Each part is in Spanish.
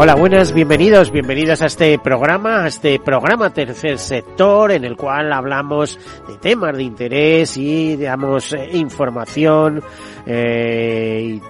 Hola, buenas, bienvenidos, bienvenidas a este programa, a este programa Tercer Sector, en el cual hablamos de temas de interés y damos eh, información eh,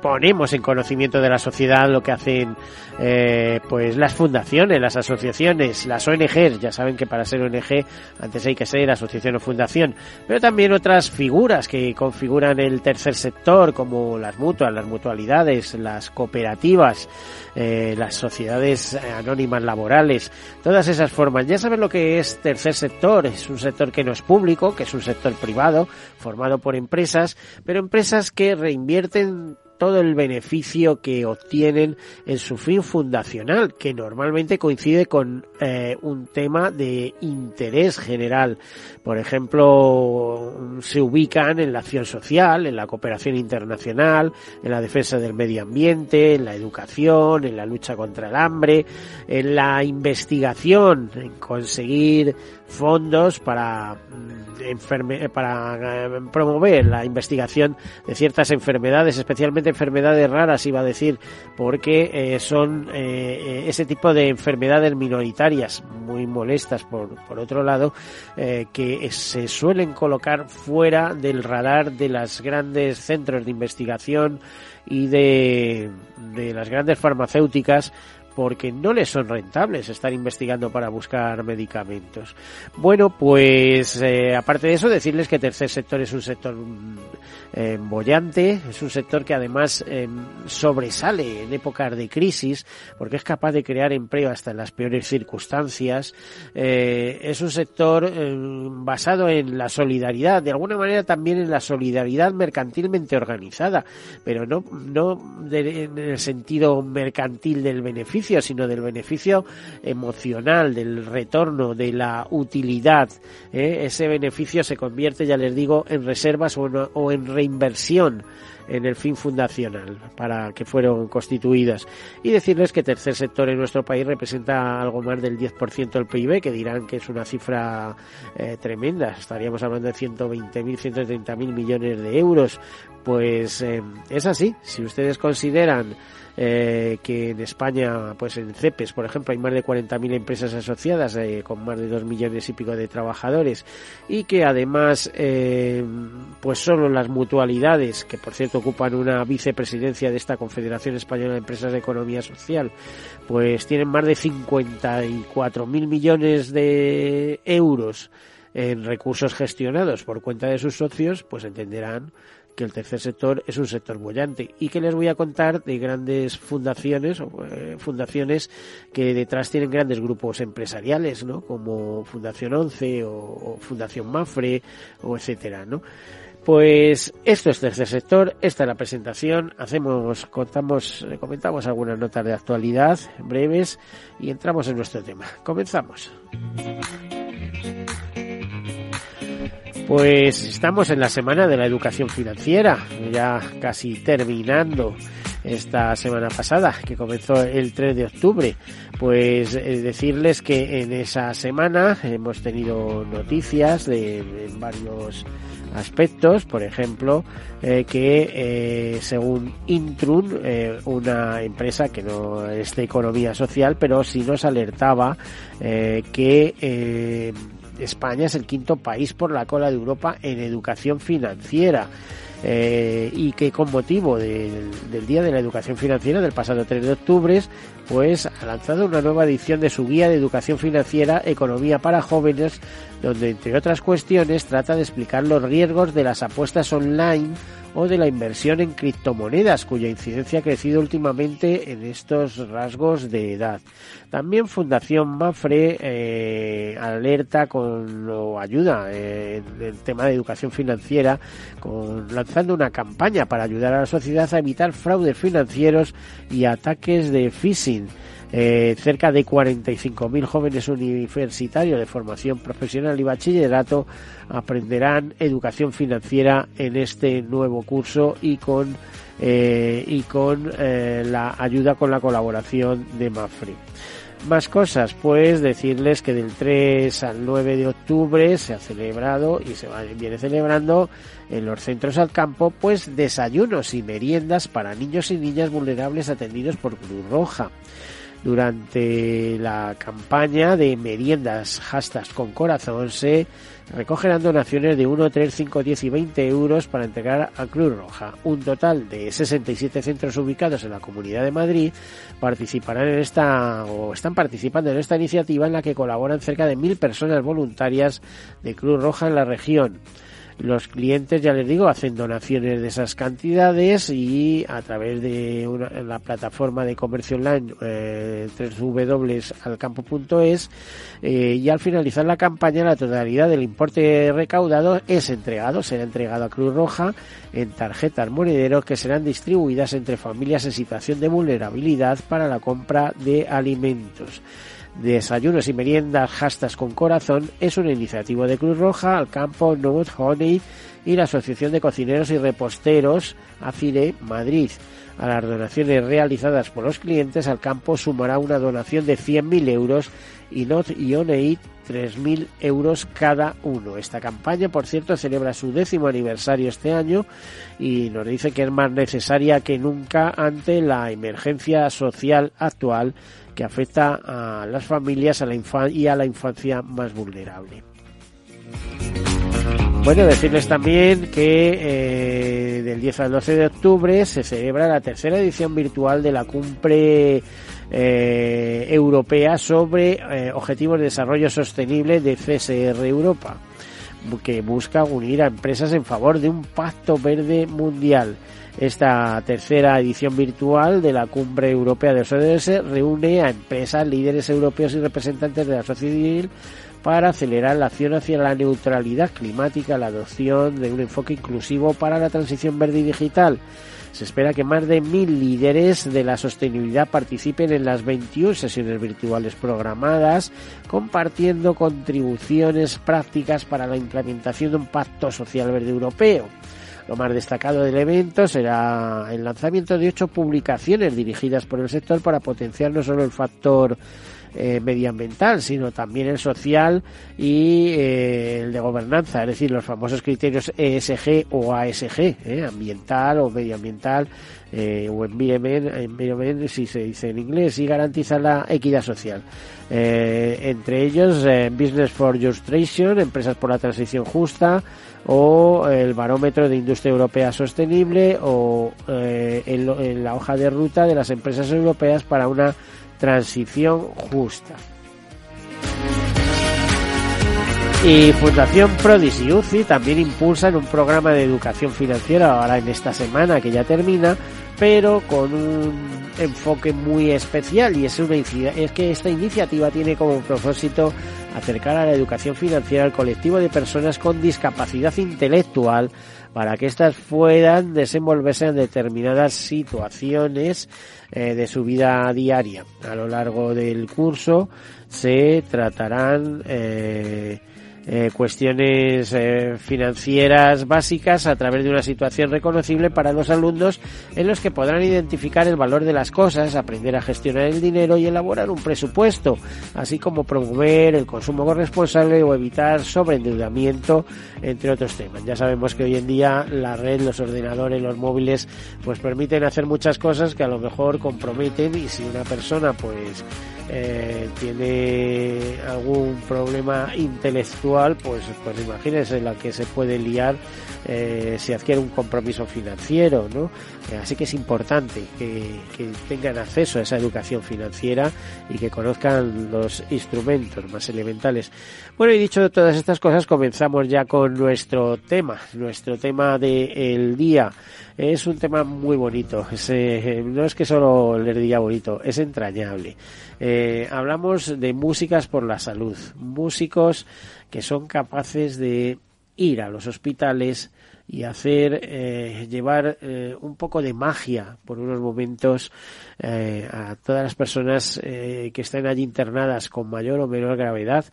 ponemos en conocimiento de la sociedad lo que hacen eh, pues las fundaciones, las asociaciones, las ONGs, ya saben que para ser ONG antes hay que ser asociación o fundación, pero también otras figuras que configuran el tercer sector como las mutuas, las mutualidades, las cooperativas, eh, las sociedades anónimas laborales, todas esas formas. Ya saben lo que es tercer sector, es un sector que no es público, que es un sector privado, formado por empresas, pero empresas que reinvierten todo el beneficio que obtienen en su fin fundacional, que normalmente coincide con eh, un tema de interés general. Por ejemplo, se ubican en la acción social, en la cooperación internacional, en la defensa del medio ambiente, en la educación, en la lucha contra el hambre, en la investigación, en conseguir fondos para mm, para eh, promover la investigación de ciertas enfermedades, especialmente enfermedades raras, iba a decir, porque eh, son eh, ese tipo de enfermedades minoritarias muy molestas por, por otro lado, que se suelen colocar fuera del radar de los grandes centros de investigación y de las grandes farmacéuticas porque no les son rentables estar investigando para buscar medicamentos. Bueno, pues eh, aparte de eso, decirles que tercer sector es un sector mm, eh, bollante, es un sector que además eh, sobresale en épocas de crisis, porque es capaz de crear empleo hasta en las peores circunstancias. es un sector basado en la solidaridad, de alguna manera también en la solidaridad mercantilmente organizada, pero no, no en el sentido mercantil del beneficio, sino del beneficio emocional, del retorno, de la utilidad. ¿eh? Ese beneficio se convierte, ya les digo, en reservas o en, reinversión en el fin fundacional para que fueron constituidas. Y decirles que tercer sector en nuestro país representa algo más del 10% del PIB, que dirán que es una cifra eh, tremenda. Estaríamos hablando de 120.000, 130.000 millones de euros. Pues eh, es así. Si ustedes consideran eh, que en España, pues en CEPES, por ejemplo, hay más de 40.000 empresas asociadas eh, con más de 2 millones y pico de trabajadores y que además, eh, pues solo las mutualidades, que por cierto ocupan una vicepresidencia de esta Confederación Española de Empresas de Economía Social, pues tienen más de 54.000 millones de euros en recursos gestionados por cuenta de sus socios, pues entenderán que el tercer sector es un sector bollante y que les voy a contar de grandes fundaciones o eh, fundaciones que detrás tienen grandes grupos empresariales, ¿no? Como Fundación Once o, Fundación Mafre o etcétera, ¿no? Pues esto es tercer sector, esta es la presentación, hacemos, contamos, comentamos algunas notas de actualidad breves y entramos en nuestro tema. Comenzamos. Pues estamos en la semana de la educación financiera, ya casi terminando esta semana pasada, que comenzó el 3 de octubre. Pues eh, decirles que en esa semana hemos tenido noticias de, varios aspectos, por ejemplo, eh, que eh, según Intrun, una empresa que no es de economía social, pero sí nos alertaba que España es el quinto país por la cola de Europa en educación financiera. Eh, y que con motivo del, Día de la Educación Financiera del pasado 3 de octubre, pues ha lanzado una nueva edición de su guía de educación financiera Economía para jóvenes, donde entre otras cuestiones trata de explicar los riesgos de las apuestas online o de la inversión en criptomonedas, cuya incidencia ha crecido últimamente en estos rasgos de edad. También Fundación Mafre eh, alerta con o ayuda en el tema de educación financiera, con, lanzando una campaña para ayudar a la sociedad a evitar fraudes financieros y ataques de phishing. Eh, cerca de 45.000 jóvenes universitarios de formación profesional y bachillerato aprenderán educación financiera en este nuevo curso y con eh, y con eh, la ayuda con la colaboración de Mafre. Más cosas, pues decirles que del 3 al 9 de octubre se ha celebrado y se viene celebrando en los centros al campo, pues desayunos y meriendas para niños y niñas vulnerables atendidos por Cruz Roja durante la campaña de meriendas hashtags con corazón se recogerán donaciones de 1, 3, 5, 10 y 20 euros para entregar a Cruz Roja. Un total de 67 centros ubicados en la Comunidad de Madrid participarán en esta o están participando en esta iniciativa en la que colaboran cerca de mil personas voluntarias de Cruz Roja en la región. Los clientes, ya les digo, hacen donaciones de esas cantidades y a través de la plataforma de comercio online eh, www.alcampo.es eh, y al finalizar la campaña la totalidad del importe recaudado es entregado, será entregado a Cruz Roja en tarjetas monederos que serán distribuidas entre familias en situación de vulnerabilidad para la compra de alimentos. Desayunos y meriendas Hastas con Corazón es una iniciativa de Cruz Roja, al campo Note Honey y la Asociación de Cocineros y Reposteros AFIRE Madrid. A las donaciones realizadas por los clientes, al campo sumará una donación de 100.000 euros y Not y Oneit 3.000 euros cada uno. Esta campaña, por cierto, celebra su décimo aniversario este año y nos dice que es más necesaria que nunca ante la emergencia social actual que afecta a las familias a la y a la infancia más vulnerable. Bueno, decirles también que eh, del 10 al 12 de octubre se celebra la tercera edición virtual de la cumbre eh, europea sobre eh, objetivos de desarrollo sostenible de CSR Europa, que busca unir a empresas en favor de un pacto verde mundial. Esta tercera edición virtual de la Cumbre Europea de ODS reúne a empresas, líderes europeos y representantes de la sociedad civil para acelerar la acción hacia la neutralidad climática, la adopción de un enfoque inclusivo para la transición verde y digital. Se espera que más de mil líderes de la sostenibilidad participen en las 21 sesiones virtuales programadas, compartiendo contribuciones prácticas para la implementación de un pacto social verde europeo. Lo más destacado del evento será el lanzamiento de ocho publicaciones dirigidas por el sector para potenciar no solo el factor eh, medioambiental, sino también el social y eh, el de gobernanza, es decir, los famosos criterios ESG o ASG, eh, ambiental o medioambiental, o environment, si se dice en inglés, y garantiza la equidad social. entre ellos, Business for Justration, Empresas por la Transición Justa, o el barómetro de industria europea sostenible o en, la hoja de ruta de las empresas europeas para una transición justa. Y Fundación Prodis y UCI también impulsan un programa de educación financiera ahora en esta semana que ya termina, pero con un enfoque muy especial y es, una, es que esta iniciativa tiene como propósito acercar a la educación financiera al colectivo de personas con discapacidad intelectual para que éstas puedan desenvolverse en determinadas situaciones eh, de su vida diaria. A lo largo del curso se tratarán eh, eh, cuestiones eh, financieras básicas a través de una situación reconocible para los alumnos en los que podrán identificar el valor de las cosas, aprender a gestionar el dinero y elaborar un presupuesto, así como promover el consumo corresponsable o evitar sobreendeudamiento, entre otros temas. Ya sabemos que hoy en día la red, los ordenadores, los móviles, pues permiten hacer muchas cosas que a lo mejor comprometen y si una persona pues eh, tiene algún problema intelectual, pues, pues imagínense la que se puede liar eh, si adquiere un compromiso financiero, ¿no? Eh, así que es importante que, que, tengan acceso a esa educación financiera y que conozcan los instrumentos más elementales. Bueno, y dicho todas estas cosas, comenzamos ya con nuestro tema, nuestro tema del día. Es un tema muy bonito, eh, no es que solo le diga bonito, es entrañable. Hablamos de músicas por la salud, músicos que son capaces de ir a los hospitales y hacer eh, llevar eh, un poco de magia por unos momentos eh, a todas las personas que estén allí internadas con mayor o menor gravedad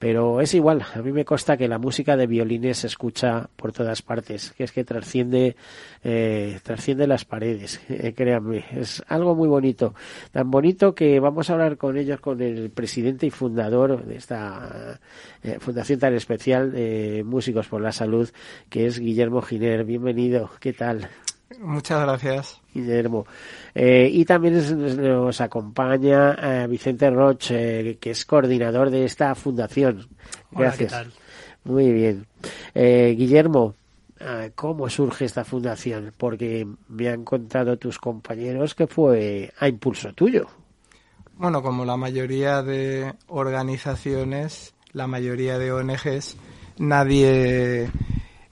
pero es igual, a mí me consta que la música de violines se escucha por todas partes, que es que trasciende, eh, trasciende las paredes, eh, créanme, es algo muy bonito, tan bonito que vamos a hablar con ellos, con el presidente y fundador de esta eh, fundación tan especial de Músicos por la Salud, que es Guillermo Giner. Bienvenido, ¿qué tal? Muchas gracias. Guillermo. Eh, y también nos acompaña eh, Vicente Roche, que es coordinador de esta fundación. Gracias. Muy bien. Eh, Guillermo, ¿cómo surge esta fundación? Porque me han contado tus compañeros que fue a impulso tuyo. Bueno, como la mayoría de organizaciones, la mayoría de ONGs, nadie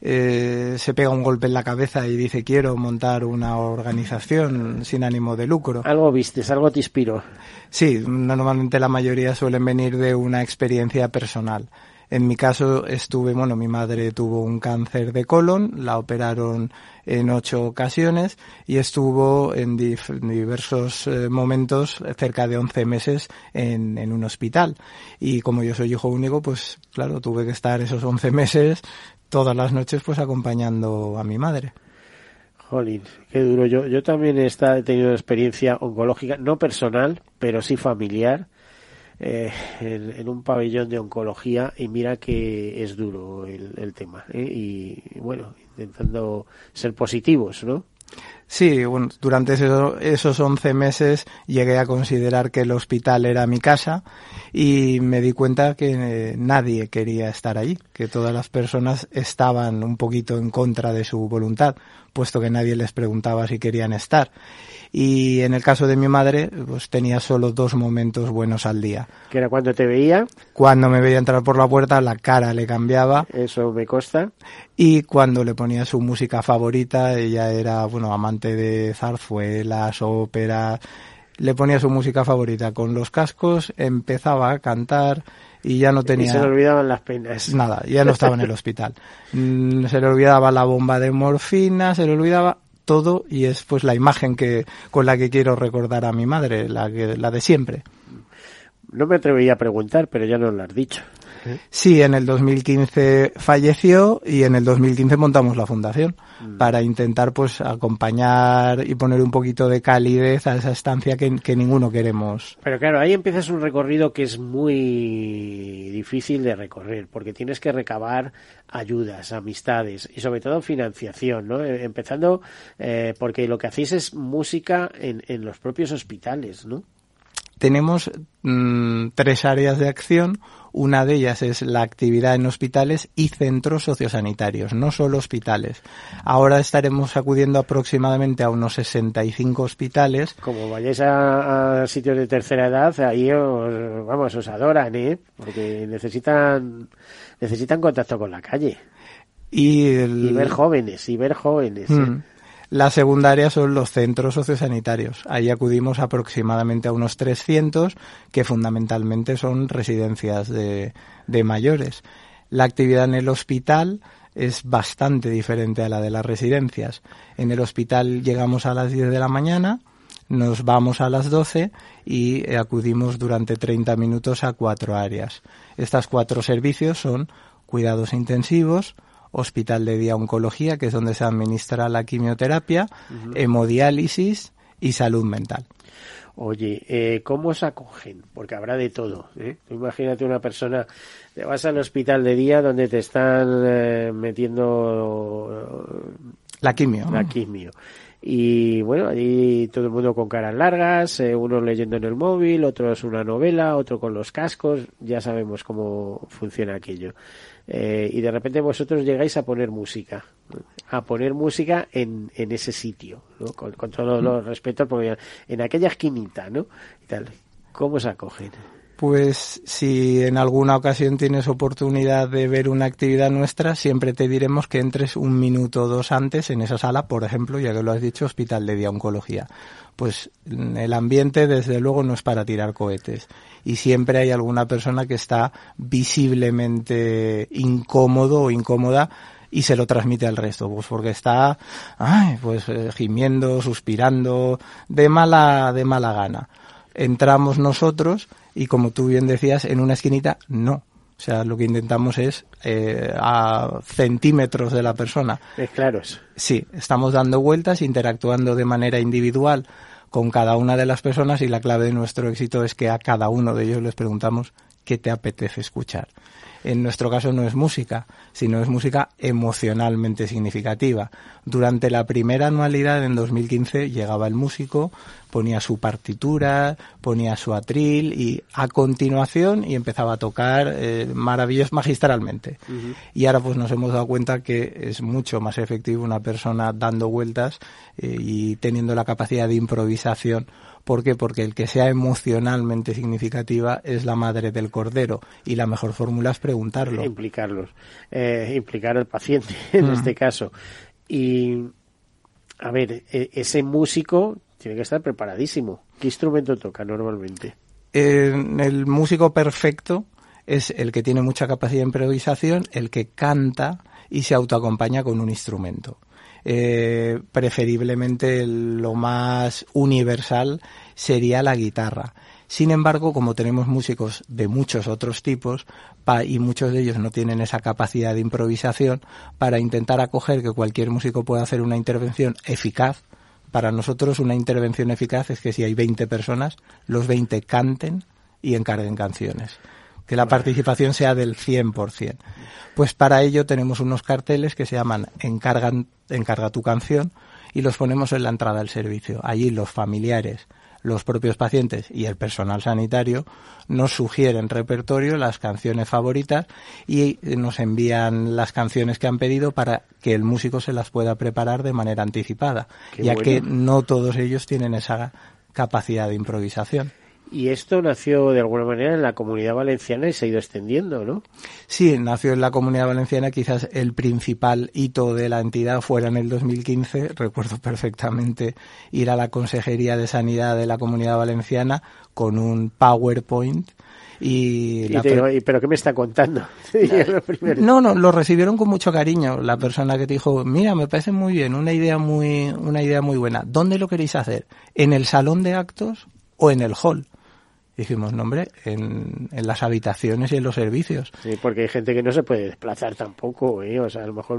eh, se pega un golpe en la cabeza y dice quiero montar una organización sin ánimo de lucro. Algo vistes, algo te inspiró. Sí, normalmente la mayoría suelen venir de una experiencia personal. En mi caso estuve, bueno, mi madre tuvo un cáncer de colon, la operaron en ocho ocasiones y estuvo en diversos eh, momentos, cerca de once meses, en, un hospital. Y como yo soy hijo único, pues claro, tuve que estar esos once meses todas las noches pues acompañando a mi madre. Jolín, qué duro. Yo, yo también he, tenido experiencia oncológica, no personal, pero sí familiar, eh, en, un pabellón de oncología y mira que es duro el, tema. ¿eh? Y bueno, intentando ser positivos, ¿no? Sí, bueno, durante esos 11 meses llegué a considerar que el hospital era mi casa y me di cuenta que eh, nadie quería estar allí, que todas las personas estaban un poquito en contra de su voluntad, puesto que nadie les preguntaba si querían estar y en el caso de mi madre pues tenía solo dos momentos buenos al día. ¿Que era cuando te veía? Cuando me veía entrar por la puerta la cara le cambiaba. Eso me consta. Y cuando le ponía su música favorita, ella era, bueno, amante de zarzuelas, óperas, le ponía su música favorita con los cascos, empezaba a cantar y ya no tenía... Y se le olvidaban las penas. Nada, ya no estaba en el hospital. Mm, se le olvidaba la bomba de morfina, se le olvidaba todo y es pues la imagen que con la que quiero recordar a mi madre, la que, la de siempre. No me atrevería a preguntar, pero ya nos lo has dicho. Sí, en el 2015 falleció y en el 2015 montamos la fundación mm. para intentar pues acompañar y poner un poquito de calidez a esa estancia que, que, ninguno queremos. Pero claro, ahí empiezas un recorrido que es muy difícil de recorrer porque tienes que recabar ayudas, amistades y sobre todo financiación, ¿no? Eh, empezando eh, porque lo que hacéis es música en, en los propios hospitales, ¿no? tenemos mm, tres áreas de acción. Una de ellas es la actividad en hospitales y centros sociosanitarios, no solo hospitales. Ahora estaremos acudiendo aproximadamente a unos 65 hospitales. Como vayáis a, sitios de tercera edad, ahí os, vamos, os adoran, ¿eh? Porque necesitan, necesitan contacto con la calle. Y, ver jóvenes, y ver jóvenes. ¿eh? La segunda área son los centros sociosanitarios. Ahí acudimos aproximadamente a unos 300 que fundamentalmente son residencias de, de mayores. La actividad en el hospital es bastante diferente a la de las residencias. En el hospital llegamos a las 10 de la mañana, nos vamos a las 12 y acudimos durante 30 minutos a cuatro áreas. Estas cuatro servicios son cuidados intensivos, hospital de día oncología, que es donde se administra la quimioterapia, hemodiálisis y salud mental. Oye, eh, ¿cómo se acogen? Porque habrá de todo. ¿eh? imagínate una persona, te vas al hospital de día donde te están eh, metiendo la quimio. La quimio. Y bueno, allí todo el mundo con caras largas, eh, uno leyendo en el móvil, otros una novela, otro con los cascos, ya sabemos cómo funciona aquello. Eh, y de repente vosotros llegáis a poner música, a poner música en, en ese sitio, con, con todos los respetos, porque en aquella esquinita, ¿no? Y tal. ¿Cómo se acogen? Pues si en alguna ocasión tienes oportunidad de ver una actividad nuestra, siempre te diremos que entres un minuto o dos antes en esa sala, por ejemplo, ya que lo has dicho, Hospital de Día Oncología. Pues el ambiente, desde luego, no es para tirar cohetes. Y siempre hay alguna persona que está visiblemente incómodo o incómoda y se lo transmite al resto, pues porque está, ay, pues eh, gimiendo, suspirando, de mala, de mala gana. Entramos nosotros y como tú bien decías, en una esquinita, no. O sea, lo que intentamos es eh, a centímetros de la persona. Es claro. Sí, estamos dando vueltas, interactuando de manera individual con cada una de las personas y la clave de nuestro éxito es que a cada uno de ellos les preguntamos qué te apetece escuchar en nuestro caso no es música, sino es música emocionalmente significativa. Durante la primera anualidad en 2015 llegaba el músico, ponía su partitura, ponía su atril y a continuación y empezaba a tocar eh, maravillas magistralmente. Y ahora pues nos hemos dado cuenta que es mucho más efectivo una persona dando vueltas eh, y teniendo la capacidad de improvisación ¿Por qué? Porque el que sea emocionalmente significativa es la madre del cordero y la mejor fórmula es preguntarlo. Implicarlos, eh, implicar al paciente en mm. este caso. Y, a ver, e, ese músico tiene que estar preparadísimo. ¿Qué instrumento toca normalmente? el músico perfecto es el que tiene mucha capacidad de improvisación, el que canta y se autoacompaña con un instrumento. Eh, preferiblemente lo más universal sería la guitarra. Sin embargo, como tenemos músicos de muchos otros tipos y muchos de ellos no tienen esa capacidad de improvisación, para intentar acoger que cualquier músico pueda hacer una intervención eficaz, para nosotros una intervención eficaz es que si hay 20 personas, los 20 canten y encarguen canciones que la participación sea del 100%. Pues para ello tenemos unos carteles que se llaman Encargan, Encarga tu canción y los ponemos en la entrada del servicio. Allí los familiares, los propios pacientes y el personal sanitario nos sugieren repertorio, las canciones favoritas y nos envían las canciones que han pedido para que el músico se las pueda preparar de manera anticipada, ya que no todos ellos tienen esa capacidad de improvisación. Y esto nació de alguna manera en la comunidad valenciana y se ha ido extendiendo, ¿no? Sí, nació en la comunidad valenciana. Quizás el principal hito de la entidad fuera en el 2015. Recuerdo perfectamente ir a la Consejería de Sanidad de la comunidad valenciana con un PowerPoint y, pero qué me está contando no no lo recibieron con mucho cariño. La persona que te dijo mira me parece muy bien una idea muy una idea muy buena. Dónde lo queréis hacer en el salón de actos o en el hall dijimos, no hombre, en, en, las habitaciones y en los servicios. Sí, porque hay gente que no se puede desplazar tampoco, ¿eh? o sea, a lo mejor,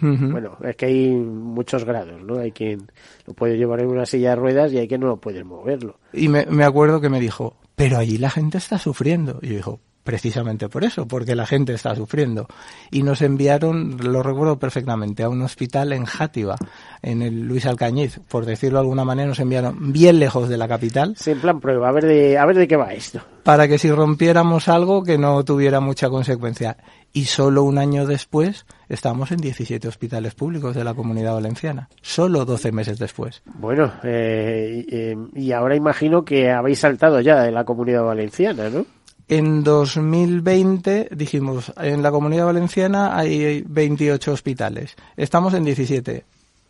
bueno, es que hay muchos grados, ¿no? Hay quien lo puede llevar en una silla de ruedas y hay quien no lo puede moverlo. Y me, me acuerdo que me dijo, pero allí la gente está sufriendo. Y yo dijo, precisamente por eso, porque la gente está sufriendo. Y nos enviaron, lo recuerdo perfectamente, a un hospital en Játiva, en el Luis Alcañiz, por decirlo de alguna manera, nos enviaron bien lejos de la capital. Sí, en plan prueba, a ver de, a ver de qué va esto. Para que si rompiéramos algo que no tuviera mucha consecuencia. Y solo un año después estamos en 17 hospitales públicos de la comunidad valenciana. Solo 12 meses después. Bueno, eh, eh, y ahora imagino que habéis saltado ya de la comunidad valenciana, ¿no? En 2020 dijimos, en la comunidad valenciana hay 28 hospitales. Estamos en 17.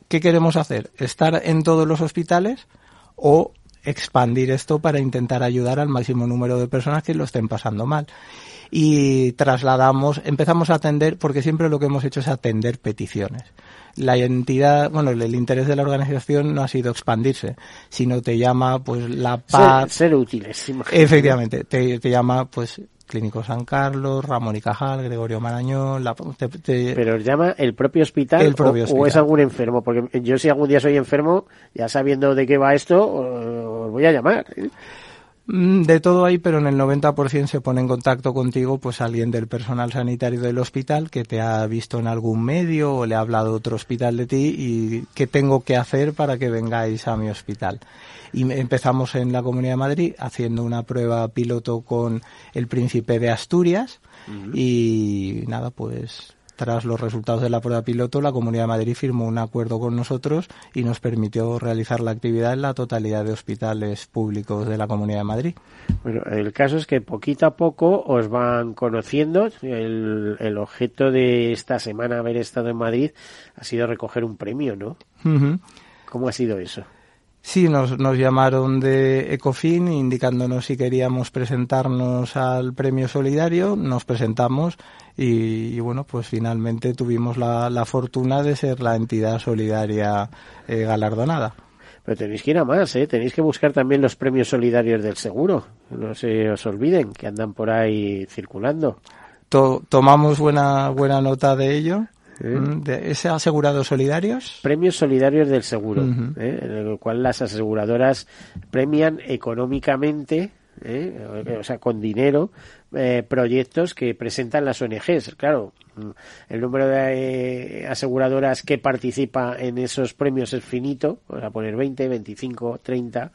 ¿Qué queremos hacer? ¿Estar en todos los hospitales o expandir esto para intentar ayudar al máximo número de personas que lo estén pasando mal? Y trasladamos, empezamos a atender, porque siempre lo que hemos hecho es atender peticiones la entidad, bueno, el, interés de la organización no ha sido expandirse, sino te llama, pues, la paz. Ser, útiles, Efectivamente, te, te llama, pues, Clínico San Carlos, Ramón y Cajal, Gregorio Marañón. La, Pero os llama el propio hospital, o, es algún enfermo, porque yo si algún día soy enfermo, ya sabiendo de qué va esto, os voy a llamar. ¿eh? Mm, de todo ahí, pero en el 90% se pone en contacto contigo pues alguien del personal sanitario del hospital que te ha visto en algún medio o le ha hablado otro hospital de ti y qué tengo que hacer para que vengáis a mi hospital. Y empezamos en la Comunidad de Madrid haciendo una prueba piloto con el Príncipe de Asturias y nada, pues tras los resultados de la prueba piloto, la Comunidad de Madrid firmó un acuerdo con nosotros y nos permitió realizar la actividad en la totalidad de hospitales públicos de la Comunidad de Madrid. Bueno, el caso es que poquito a poco os van conociendo. El, objeto de esta semana haber estado en Madrid ha sido recoger un premio, ¿no? ¿Cómo ha sido eso? Sí, nos, nos llamaron de Ecofin indicándonos si queríamos presentarnos al premio solidario, nos presentamos y, bueno, pues finalmente tuvimos la, la, fortuna de ser la entidad solidaria eh, galardonada. Pero tenéis que ir a más, ¿eh? Tenéis que buscar también los premios solidarios del seguro. No se os olviden que andan por ahí circulando. tomamos buena, buena nota de ello. Mm, ¿De ese asegurados solidarios? Premios solidarios del seguro, ¿eh? en el cual las aseguradoras premian económicamente ¿eh? o sea, con dinero, eh, proyectos que presentan las ONGs. Claro, mm, el número de aseguradoras que participa en esos premios es finito, vamos a poner 20, 25, 30,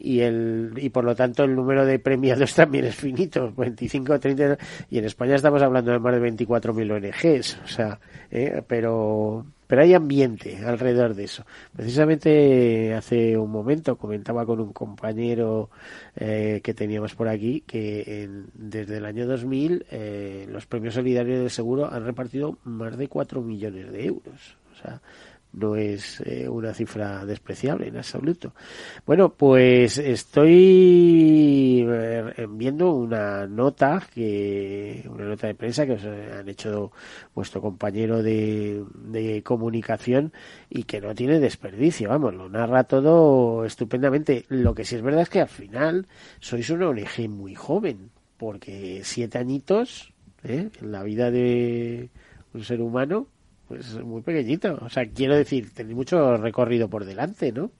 y el y por lo tanto el número de premiados también es finito 25 30 y en España estamos hablando de más de 24.000 ONGs o sea eh, pero pero hay ambiente alrededor de eso. Precisamente hace un momento comentaba con un compañero eh, que teníamos por aquí que desde el año 2000 eh, los premios solidarios del seguro han repartido más de 4 millones de euros o sea no es eh, una cifra despreciable en absoluto. Bueno, pues estoy eh, viendo una nota que una nota de prensa que os han hecho vuestro compañero de, de comunicación y que no tiene desperdicio, vamos, lo narra todo estupendamente. Lo que sí es verdad es que al final sois una ONG muy joven, porque siete añitos ¿eh? en la vida de un ser humano pues muy pequeñito. O sea, quiero decir, tenéis mucho recorrido por delante, ¿no?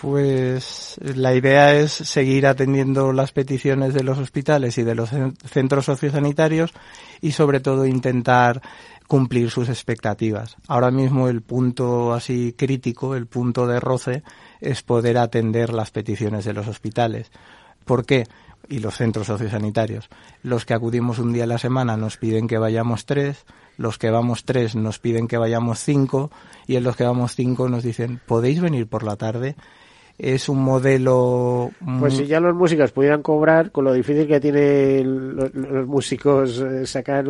Pues la idea es seguir atendiendo las peticiones de los hospitales y de los centros sociosanitarios y sobre todo intentar cumplir sus expectativas. Ahora mismo el punto así crítico, el punto de roce, es poder atender las peticiones de los hospitales. ¿Por qué? Y los centros sociosanitarios. Los que acudimos un día a la semana nos piden que vayamos tres, los que vamos tres nos piden que vayamos cinco y en los que vamos cinco nos dicen, ¿podéis venir por la tarde? Es un modelo... Pues si ya los músicos pudieran cobrar, con lo difícil que tienen los, músicos eh, sacar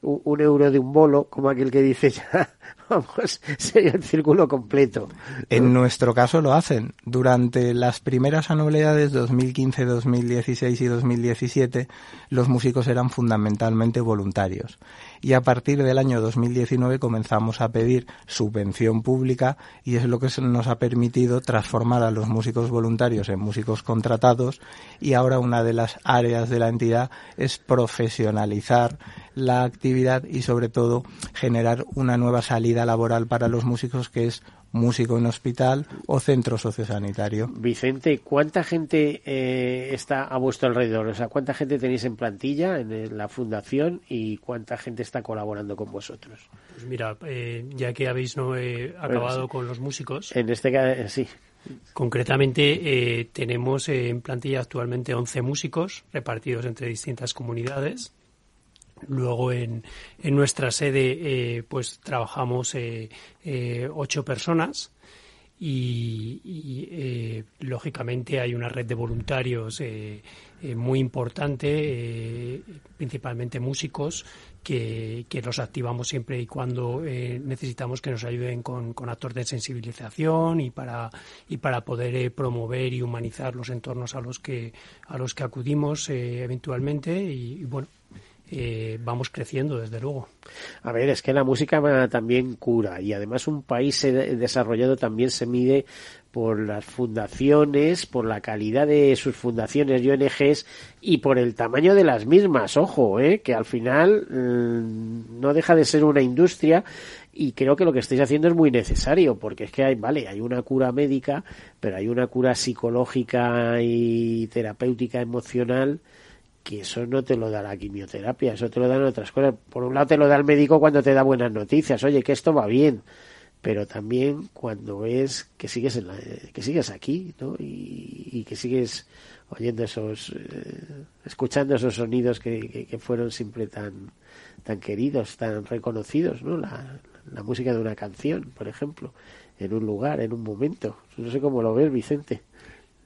un, euro de un bolo, como aquel que dice ya, vamos, sería el círculo completo. En nuestro caso lo hacen. Durante las primeras anualidades 2015, 2016 y 2017, los músicos eran fundamentalmente voluntarios y a partir del año 2019 comenzamos a pedir subvención pública y es lo que nos ha permitido transformar a los músicos voluntarios en músicos contratados y ahora una de las áreas de la entidad es profesionalizar la actividad y sobre todo generar una nueva salida laboral para los músicos que es músico en hospital o centro sociosanitario. Vicente, ¿cuánta gente eh, está a vuestro alrededor? O sea, ¿cuánta gente tenéis en plantilla en la fundación y cuánta gente está colaborando con vosotros? Pues mira, eh, ya que habéis no eh, acabado con los músicos. En este caso, sí. Concretamente, tenemos en plantilla actualmente 11 músicos repartidos entre distintas comunidades Luego en, en nuestra sede eh, pues trabajamos eh, eh, ocho personas y, lógicamente hay una red de voluntarios muy importante, principalmente músicos, que, que, los activamos siempre y cuando necesitamos que nos ayuden con, con, actos de sensibilización y para, y para poder promover y humanizar los entornos a los que, a los que acudimos eventualmente y bueno, eh, vamos creciendo, desde luego. A ver, es que la música también cura y además un país desarrollado también se mide por las fundaciones, por la calidad de sus fundaciones y ONGs y por el tamaño de las mismas. Ojo, ¿eh? que al final mm, no deja de ser una industria y creo que lo que estáis haciendo es muy necesario porque es que hay, vale, hay una cura médica, pero hay una cura psicológica y terapéutica emocional que eso no te lo da la quimioterapia, eso te lo dan otras cosas. Por un lado te lo da el médico cuando te da buenas noticias, oye, que esto va bien, pero también cuando ves que sigues en que sigues aquí, ¿no? Y, que sigues oyendo esos, eh, escuchando esos sonidos que, que, fueron siempre tan, tan queridos, tan reconocidos, ¿no? La, la música de una canción, por ejemplo, en un lugar, en un momento. No sé cómo lo ves, Vicente.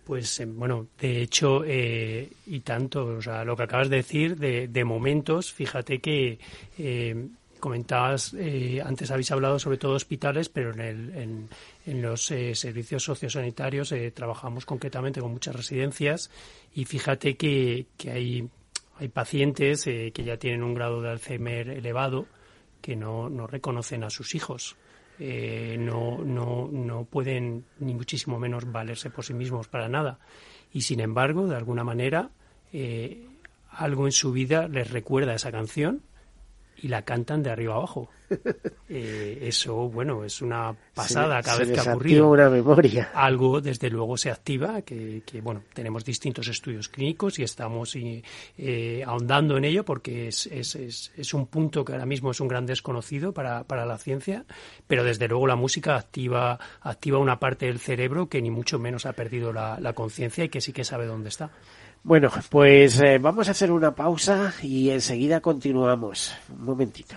Pues eh, bueno, de hecho, eh, y tanto, o sea, lo que acabas de decir, de, de momentos, fíjate que eh, Comentabas, eh, antes habéis hablado sobre todo hospitales, pero en, el, en, los eh, servicios sociosanitarios eh, trabajamos concretamente con muchas residencias y fíjate que, hay, pacientes que ya tienen un grado de Alzheimer elevado que no, no reconocen a sus hijos. No, no, no pueden ni muchísimo menos valerse por sí mismos para nada. Y sin embargo, de alguna manera, algo en su vida les recuerda esa canción y la cantan de arriba abajo. Eh, eso, bueno, es una pasada cada vez que ha ocurrido. una memoria. Algo, desde luego, se activa, que, bueno, tenemos distintos estudios clínicos y estamos eh, ahondando en ello porque es, es, es, un punto que ahora mismo es un gran desconocido para, para la ciencia, pero desde luego la música activa, activa una parte del cerebro que ni mucho menos ha perdido la, la conciencia y que sí que sabe dónde está. Bueno, pues eh, vamos a hacer una pausa y enseguida continuamos. Un momentito.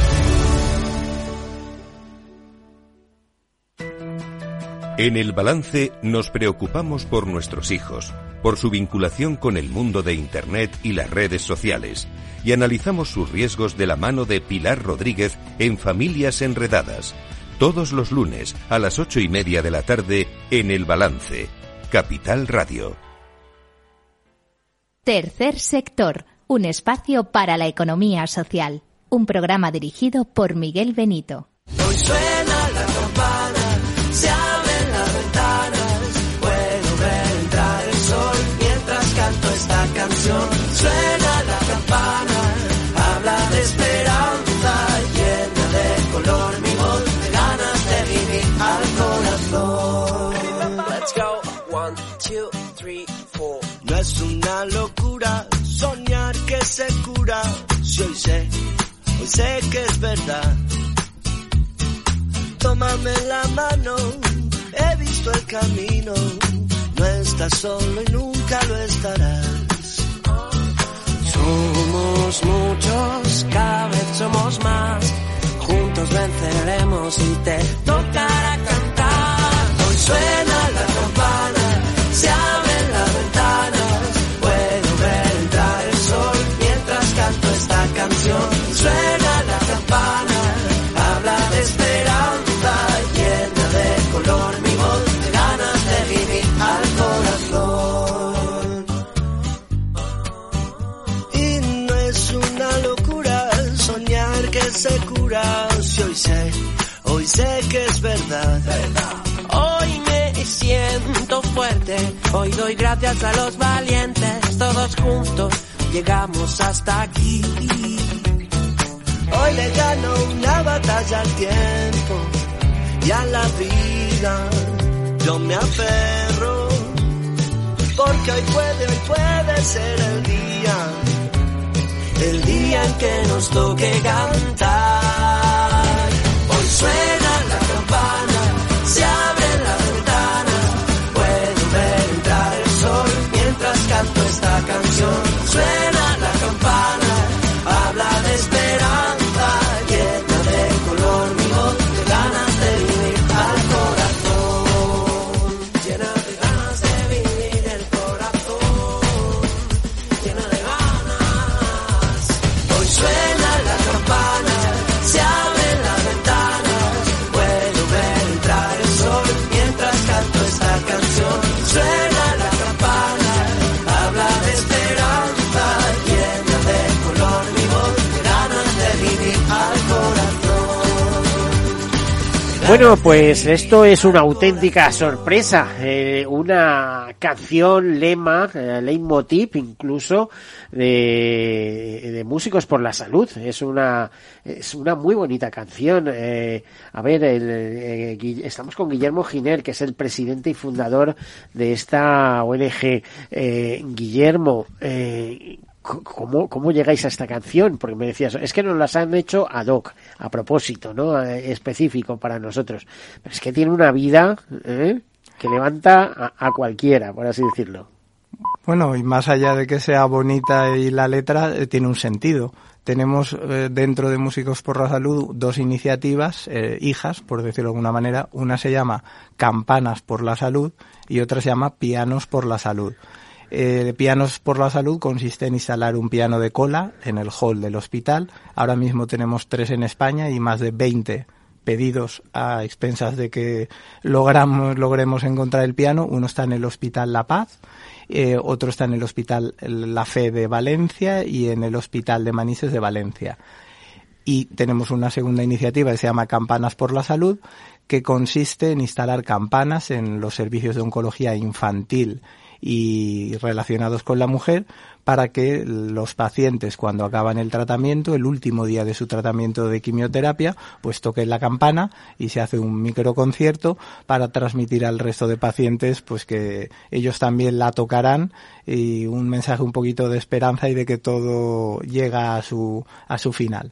En el balance nos preocupamos por nuestros hijos, por su vinculación con el mundo de Internet y las redes sociales, y analizamos sus riesgos de la mano de Pilar Rodríguez en Familias Enredadas todos los lunes a las ocho y media de la tarde en El Balance, Capital Radio. Tercer sector, un espacio para la economía social. Un programa dirigido por Miguel Benito. Hoy suena canción. Suena la campana, habla de esperanza, llena de color mi voz, de ganas de vivir al corazón. Let's go, one, two, three, four. No es una locura soñar que se cura, si hoy sé, hoy sé que es verdad. Tómame la mano, he visto el camino, no estás solo y nunca lo estarás. Somos muchos, cada vez somos más. Juntos venceremos y te tocará cantar. Hoy suena la soñar que se cura. Si hoy sé, hoy sé que es verdad. Hoy me siento fuerte. Hoy doy gracias a los valientes. Todos juntos llegamos hasta aquí. Hoy le gano una batalla al tiempo y a la vida. Yo me aferro porque hoy puede, hoy puede ser el día el día en que nos toque cantar. Hoy suena la campana, se abre la ventana, puedo ver entrar el sol mientras canto esta canción. Suena la campana, Bueno, pues esto es una auténtica sorpresa, eh, una canción lema, eh, leitmotiv incluso de, de, músicos por la salud. Es una es una muy bonita canción. Eh, a ver, el, eh, estamos con Guillermo Giner, que es el presidente y fundador de esta ONG. Eh, Guillermo, eh, ¿Cómo, ¿Cómo llegáis a esta canción? Porque me decías, es que nos las han hecho ad hoc, a propósito, ¿no? Específico para nosotros. Pero es que tiene una vida ¿eh? que levanta a, a, cualquiera, por así decirlo. Bueno, y más allá de que sea bonita y la letra, eh, tiene un sentido. Tenemos eh, dentro de Músicos por la Salud dos iniciativas, eh, hijas, por decirlo de alguna manera. Una se llama Campanas por la Salud y otra se llama Pianos por la Salud. Eh, Pianos por la Salud consiste en instalar un piano de cola en el hall del hospital. Ahora mismo tenemos tres en España y más de 20 pedidos a expensas de que logramos, logremos encontrar el piano. Uno está en el Hospital La Paz, eh, otro está en el Hospital La Fe de Valencia y en el Hospital de Manises de Valencia. Y tenemos una segunda iniciativa que se llama Campanas por la Salud, que consiste en instalar campanas en los servicios de oncología infantil y relacionados con la mujer para que los pacientes cuando acaban el tratamiento, el último día de su tratamiento de quimioterapia, pues toquen la campana y se hace un microconcierto para transmitir al resto de pacientes pues que ellos también la tocarán y un mensaje un poquito de esperanza y de que todo llega a su a su final.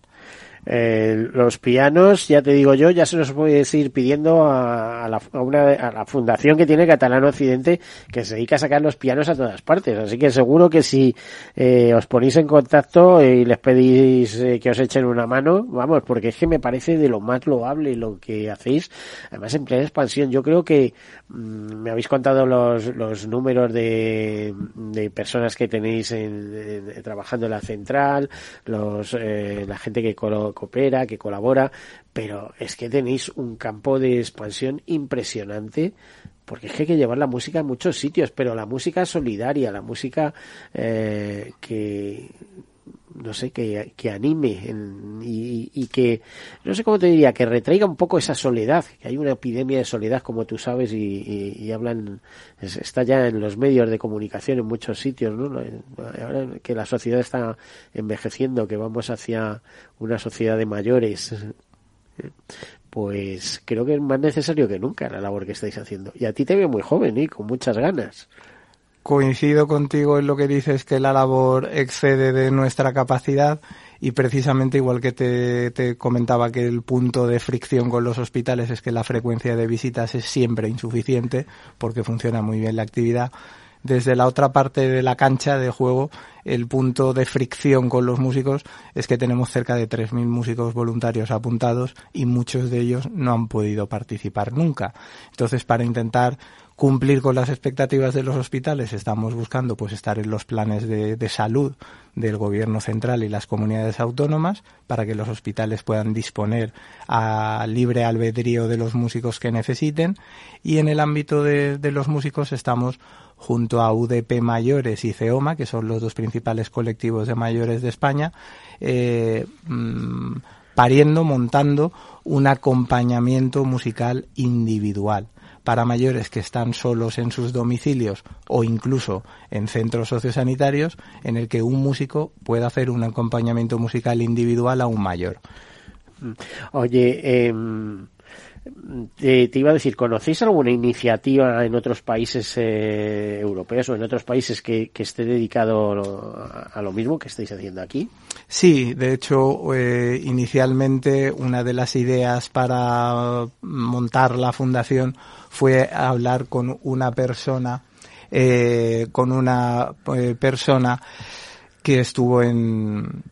Eh, los pianos, ya te digo yo, ya se los puede ir pidiendo a, a, la, a, una, a, la, fundación que tiene Catalán Occidente, que se dedica a sacar los pianos a todas partes. Así que seguro que si eh, os ponéis en contacto y les pedís eh, que os echen una mano, vamos, porque es que me parece de lo más loable lo que hacéis. Además, en plena expansión, yo creo que mmm, me habéis contado los, los números de, de personas que tenéis en, en, trabajando en la central, los, eh, la gente que colo coopera, que colabora, pero es que tenéis un campo de expansión impresionante porque es que hay que llevar la música a muchos sitios, pero la música solidaria, la música eh, que no sé, que, que anime en, y, que, no sé cómo te diría, que retraiga un poco esa soledad, que hay una epidemia de soledad, como tú sabes, y hablan, está ya en los medios de comunicación en muchos sitios, ¿no? Ahora que la sociedad está envejeciendo, que vamos hacia una sociedad de mayores, pues creo que es más necesario que nunca la labor que estáis haciendo. Y a ti te veo muy joven y con muchas ganas coincido contigo en lo que dices que la labor excede de nuestra capacidad y precisamente igual que te, te, comentaba que el punto de fricción con los hospitales es que la frecuencia de visitas es siempre insuficiente porque funciona muy bien la actividad. Desde la otra parte de la cancha de juego, el punto de fricción con los músicos es que tenemos cerca de 3.000 músicos voluntarios apuntados y muchos de ellos no han podido participar nunca. Entonces, para intentar cumplir con las expectativas de los hospitales, estamos buscando pues estar en los planes de, de, salud del gobierno central y las comunidades autónomas para que los hospitales puedan disponer a libre albedrío de los músicos que necesiten. Y en el ámbito de, de los músicos estamos junto a UDP Mayores y CEOMA, que son los dos principales colectivos de mayores de España, eh, mmm, pariendo, montando un acompañamiento musical individual para mayores que están solos en sus domicilios o incluso en centros sociosanitarios en el que un músico pueda hacer un acompañamiento musical individual a un mayor. Oye, eh, te, te, iba a decir, ¿conocéis alguna iniciativa en otros países eh, europeos o en otros países que, esté dedicado a, a, lo mismo que estáis haciendo aquí? Sí, de hecho, eh, inicialmente una de las ideas para montar la fundación fue hablar con una persona, eh, con una eh, persona que estuvo en,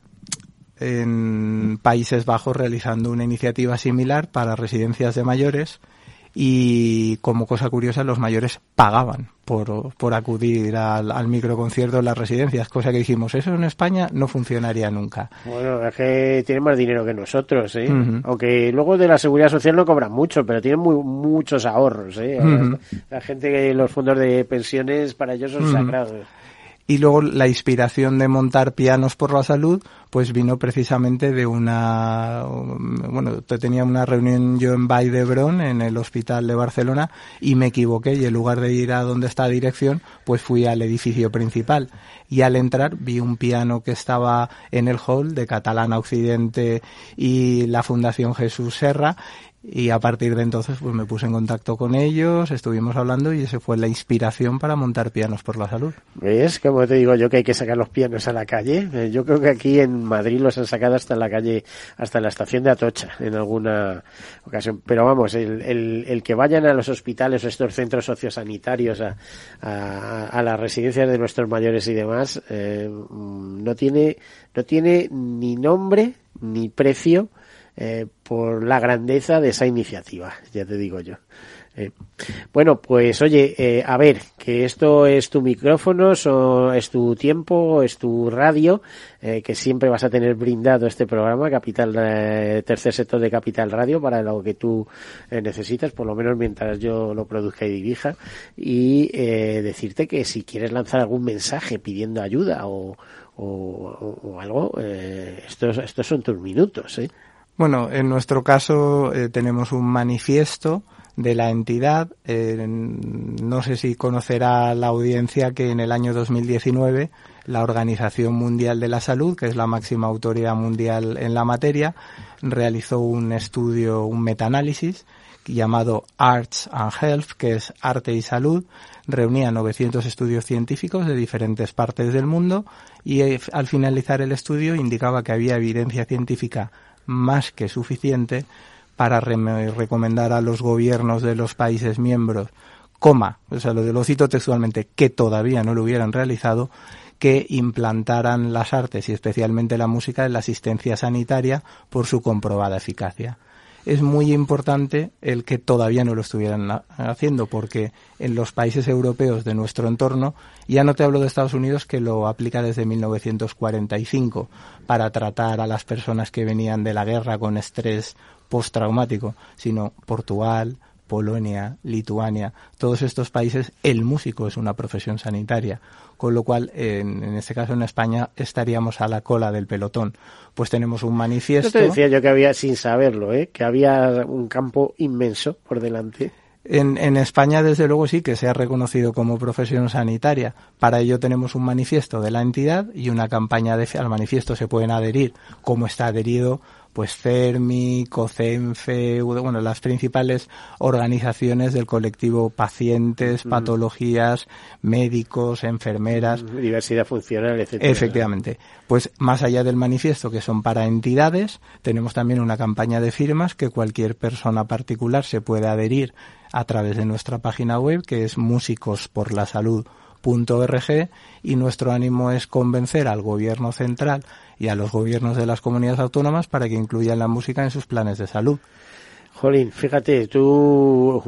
en Países Bajos realizando una iniciativa similar para residencias de mayores y como cosa curiosa los mayores pagaban por, por acudir al, al microconcierto en las residencias, cosa que dijimos, eso en España no funcionaría nunca. Bueno, es que tienen más dinero que nosotros, ¿eh? Uh -huh. aunque luego de la seguridad social no cobran mucho, pero tienen muy, muchos ahorros. ¿eh? Uh -huh. La gente que los fondos de pensiones para ellos son uh -huh. sagrados Y luego la inspiración de montar pianos por la salud, pues vino precisamente de una, bueno, tenía una reunión yo en Vall d'Hebron, en el hospital de Barcelona, y me equivoqué y en lugar de ir a donde está dirección, pues fui al edificio principal. Y al entrar vi un piano que estaba en el hall de Catalana Occidente y la Fundación Jesús Serra y a partir de entonces pues me puse en contacto con ellos, estuvimos hablando y ese fue la inspiración para montar pianos por la salud. ¿Ves? Como te digo yo que hay que sacar los pianos a la calle. Eh, yo creo que aquí en Madrid los han sacado hasta la calle, hasta la estación de Atocha en alguna ocasión. Pero vamos, el, el, el que vayan a los hospitales o estos centros sociosanitarios, a, a, a las residencias de nuestros mayores y demás, eh, no tiene, no tiene ni nombre ni precio eh, por la grandeza de esa iniciativa, ya te digo yo. Eh, bueno, pues oye, eh, a ver, que esto es tu micrófono, so, es tu tiempo, es tu radio, eh, que siempre vas a tener brindado este programa, Capital, eh, tercer sector de Capital Radio, para lo que tú eh, necesitas, por lo menos mientras yo lo produzca y dirija, y decirte que si quieres lanzar algún mensaje pidiendo ayuda o, o, o algo, estos, estos son tus minutos, ¿eh? Bueno, en nuestro caso eh, tenemos un manifiesto de la entidad. Eh, no sé si conocerá la audiencia que en el año 2019 la Organización Mundial de la Salud, que es la máxima autoridad mundial en la materia, realizó un estudio, un metaanálisis llamado Arts and Health, que es arte y salud, reunía 900 estudios científicos de diferentes partes del mundo y eh, al finalizar el estudio indicaba que había evidencia científica más que suficiente para re recomendar a los gobiernos de los países miembros, coma, o sea, lo, lo cito textualmente, que todavía no lo hubieran realizado, que implantaran las artes y especialmente la música en la asistencia sanitaria por su comprobada eficacia es muy importante el que todavía no lo estuvieran haciendo, porque en los países europeos de nuestro entorno, ya no te hablo de Estados Unidos que lo aplica desde 1945 para tratar a las personas que venían de la guerra con estrés postraumático, sino Portugal, Polonia, Lituania, todos estos países, el músico es una profesión sanitaria, con lo cual, en, en, este caso en España, estaríamos a la cola del pelotón. Pues tenemos un manifiesto. Yo te decía yo que había, sin saberlo, ¿eh? que había un campo inmenso por delante. En, en, España, desde luego, sí que se ha reconocido como profesión sanitaria. Para ello tenemos un manifiesto de la entidad y una campaña de al manifiesto se pueden adherir, como está adherido pues CERMI, COCENFE, bueno, las principales organizaciones del colectivo pacientes, mm. patologías, médicos, enfermeras. Diversidad funcional, etcétera. Efectivamente. Pues más allá del manifiesto que son para entidades, tenemos también una campaña de firmas que cualquier persona particular se puede adherir a través de nuestra página web que es músicosporlasalud.org y nuestro ánimo es convencer al gobierno central y a los gobiernos de las comunidades autónomas para que incluyan la música en sus planes de salud. Jolín, fíjate, tú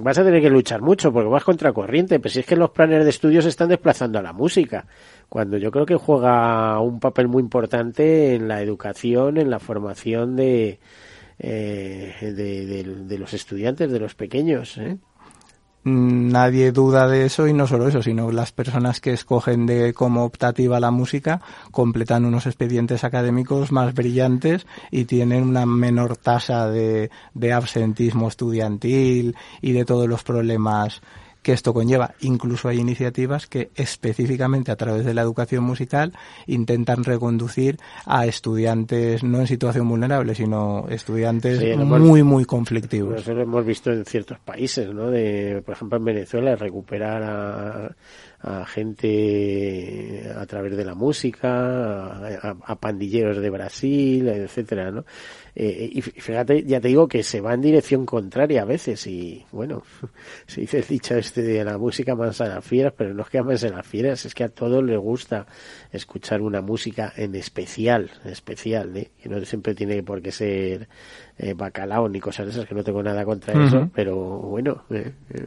vas a tener que luchar mucho porque vas contra corriente, pero si es que los planes de estudios están desplazando a la música, cuando yo creo que juega un papel muy importante en la educación, en la formación de, eh, de, de, de los estudiantes, de los pequeños. ¿eh? Nadie duda de eso y no solo eso, sino las personas que escogen de como optativa la música completan unos expedientes académicos más brillantes y tienen una menor tasa de, de absentismo estudiantil y de todos los problemas que esto conlleva. Incluso hay iniciativas que específicamente a través de la educación musical intentan reconducir a estudiantes no en situación vulnerable, sino estudiantes sí, muy, muy conflictivos. Eso lo hemos visto en ciertos países, ¿no? De, por ejemplo, en Venezuela, recuperar a a gente a través de la música, a, a pandilleros de Brasil, etcétera, ¿no? Eh, y fíjate, ya te digo que se va en dirección contraria a veces y bueno, se dice el dicho este de la música mansa las fieras, pero no es que amanse las fieras, es que a todos les gusta escuchar una música en especial, especial, ¿eh? que no siempre tiene por qué ser eh, bacalao ni cosas de esas, que no tengo nada contra uh -huh. eso, pero bueno. Eh, eh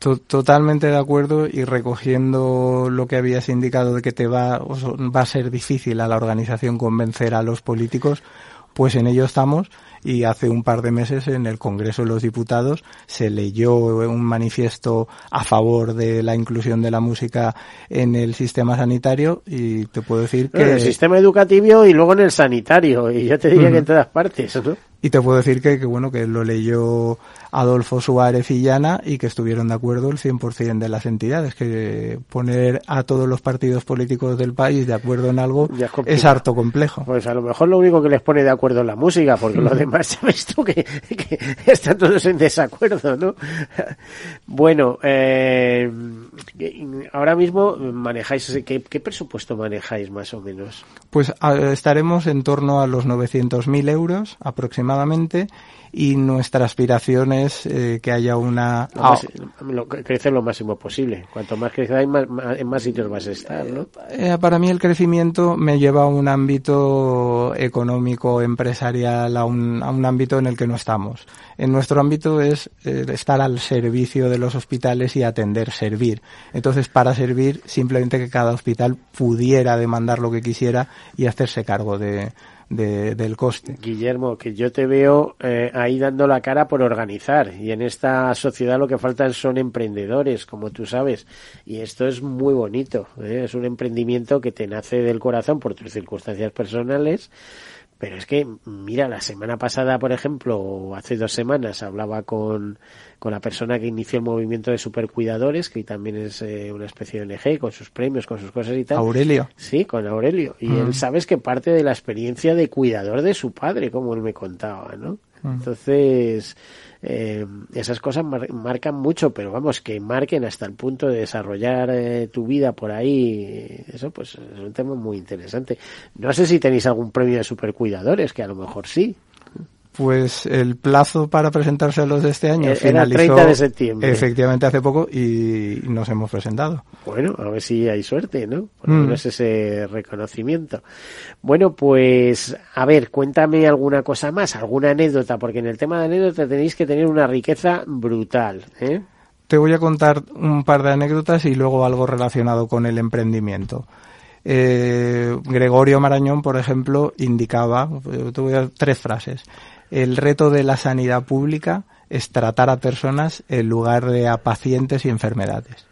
Totalmente de acuerdo y recogiendo lo que habías indicado de que te va, va a ser difícil a la organización convencer a los políticos, Pues en ello estamos y hace un par de meses en el Congreso de los Diputados se leyó un manifiesto a favor de la inclusión de la música en el sistema sanitario y te puedo decir que... En el sistema educativo y luego en el sanitario y yo te diría que en todas partes, ¿no? Y te puedo decir que, que, bueno, que lo leyó Adolfo Suárez y Llana y que estuvieron de acuerdo el 100% de las entidades, que poner a todos los partidos políticos del país de acuerdo en algo es, es, harto complejo. Pues a lo mejor lo único que les pone de acuerdo es la música, porque lo demás sabes tú que, que están todos en desacuerdo, ¿no? Bueno, eh, ahora mismo manejáis, ¿qué, ¿qué presupuesto manejáis más o menos? Pues a, estaremos en torno a los 900.000 euros aproximadamente y nuestra aspiración es eh, que haya una... Lo más, lo, crece lo máximo posible. Cuanto más crezca, más, más, en más sitios vas a estar, ¿no? Eh, para mí el crecimiento me lleva a un ámbito económico, empresarial, a un, a un ámbito en el que no estamos. En nuestro ámbito es eh, estar al servicio de los hospitales y atender, servir. Entonces, para servir, simplemente que cada hospital pudiera demandar lo que quisiera y hacerse cargo de, de, del coste. Guillermo, que yo te veo eh, ahí dando la cara por organizar y en esta sociedad lo que faltan son emprendedores, como tú sabes, y esto es muy bonito, ¿eh? es un emprendimiento que te nace del corazón por tus circunstancias personales, pero es que, mira, la semana pasada, por ejemplo, o hace dos semanas, hablaba con, con la persona que inició el movimiento de supercuidadores, que también es eh, una especie de ONG, con sus premios, con sus cosas y tal. Aurelio. Sí, con Aurelio. Y mm. él sabes que parte de la experiencia de cuidador de su padre, como él me contaba, ¿no? Mm. Entonces, eh, esas cosas mar marcan mucho, pero vamos, que marquen hasta el punto de desarrollar eh, tu vida por ahí, eso pues es un tema muy interesante. No sé si tenéis algún premio de supercuidadores, que a lo mejor sí. Pues el plazo para presentarse a los de este año Era finalizó 30 de septiembre. efectivamente hace poco y nos hemos presentado. Bueno, a ver si hay suerte, ¿no? Por lo menos mm. ese reconocimiento. Bueno, pues a ver, cuéntame alguna cosa más, alguna anécdota, porque en el tema de anécdota tenéis que tener una riqueza brutal, ¿eh? Te voy a contar un par de anécdotas y luego algo relacionado con el emprendimiento. Eh, Gregorio Marañón, por ejemplo, indicaba, te voy a dar tres frases el reto de la sanidad pública es tratar a personas en lugar de a pacientes y enfermedades.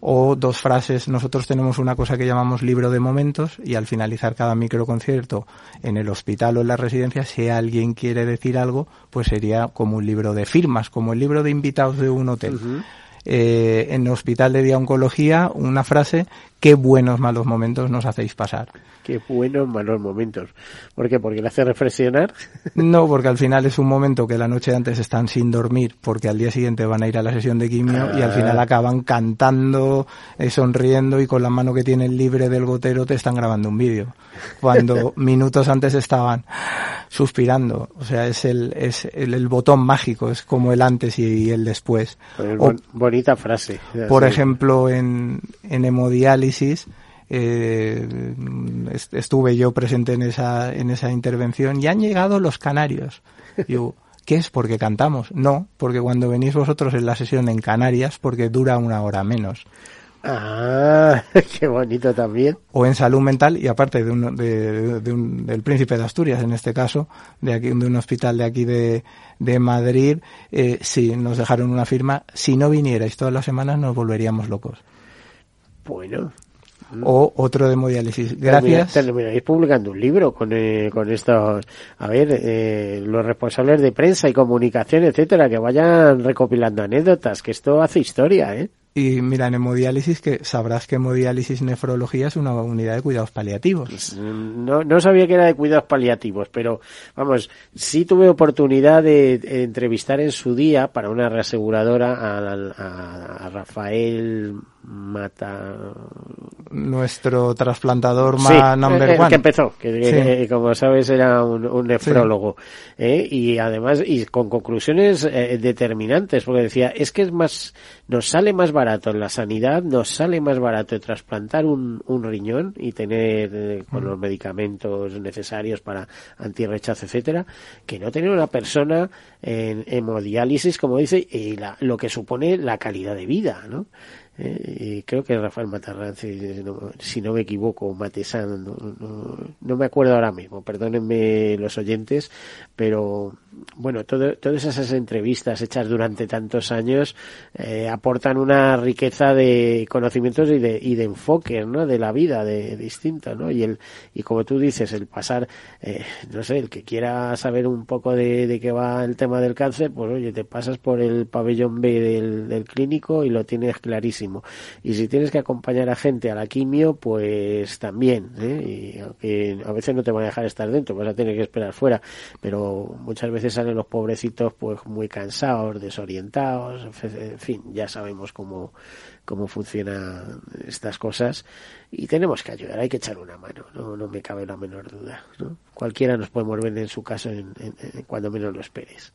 O dos frases, nosotros tenemos una cosa que llamamos libro de momentos y al finalizar cada microconcierto en el hospital o en la residencia, si alguien quiere decir algo, pues sería como un libro de firmas, como el libro de invitados de un hotel. Uh -huh. eh, en el hospital de día oncología, una frase, qué buenos malos momentos nos hacéis pasar. Qué buenos malos momentos. ¿Por qué? ¿Porque le hace reflexionar? No, porque al final es un momento que la noche antes están sin dormir porque al día siguiente van a ir a la sesión de quimio ah. y al final acaban cantando, eh, sonriendo y con la mano que tienen libre del gotero te están grabando un vídeo. Cuando minutos antes estaban suspirando. O sea, es el, es el, el botón mágico, es como el antes y el después. Pues o, bonita frase. Por ejemplo, en, en hemodiálisis, eh, estuve yo presente en esa, en esa intervención y han llegado los canarios. Yo, ¿qué es? Porque cantamos. No, porque cuando venís vosotros en la sesión en Canarias, porque dura una hora menos. Ah, qué bonito también. O en salud mental, y aparte de, un, de, de un, del príncipe de Asturias, en este caso, de aquí, de un hospital de aquí de, de Madrid, eh, sí, nos dejaron una firma. Si no vinierais todas las semanas, nos volveríamos locos. Bueno, o otro de hemodiálisis. Gracias. Terminaréis publicando un libro con, eh, con estos, a ver, eh, los responsables de prensa y comunicación, etcétera, que vayan recopilando anécdotas, que esto hace historia, ¿eh? Y mira, en hemodiálisis, que sabrás que hemodiálisis nefrología es una unidad de cuidados paliativos. Pues, no, no sabía que era de cuidados paliativos, pero vamos, sí tuve oportunidad de, de entrevistar en su día para una reaseguradora a, a, a Rafael Mata. Nuestro trasplantador sí, number el one. que empezó, que, sí. que, como sabes era un, un nefrólogo. Sí. ¿eh? Y además, y con conclusiones eh, determinantes, porque decía, es que es más, nos sale más barato en la sanidad, nos sale más barato trasplantar un, un riñón y tener eh, con mm. los medicamentos necesarios para antirrechazo, etcétera, que no tener una persona en hemodiálisis, como dice, y la, lo que supone la calidad de vida, ¿no? ¿Eh? y creo que Rafael Matarranz, si no, me equivoco, Matesán, no, no, me acuerdo ahora mismo, perdónenme los oyentes, pero bueno, todo, todas esas entrevistas hechas durante tantos años eh, aportan una riqueza de conocimientos y de, y de enfoque, ¿no? De la vida, de, distinta, ¿no? Y el, y como tú dices, el pasar, eh, no sé, el que quiera saber un poco de, de qué va el tema del cáncer, pues oye, te pasas por el pabellón B del clínico y lo tienes clarísimo. Y si tienes que acompañar a gente a la quimio, pues también, ¿eh? Y aunque a veces no te van a dejar estar dentro, vas a tener que esperar fuera, pero muchas veces salen los pobrecitos pues muy cansados, desorientados, en fin, ya sabemos cómo, cómo funcionan estas cosas y tenemos que ayudar, hay que echar una mano, no, no me cabe la menor duda. ¿no? Cualquiera nos puede mover en su caso en, cuando menos lo esperes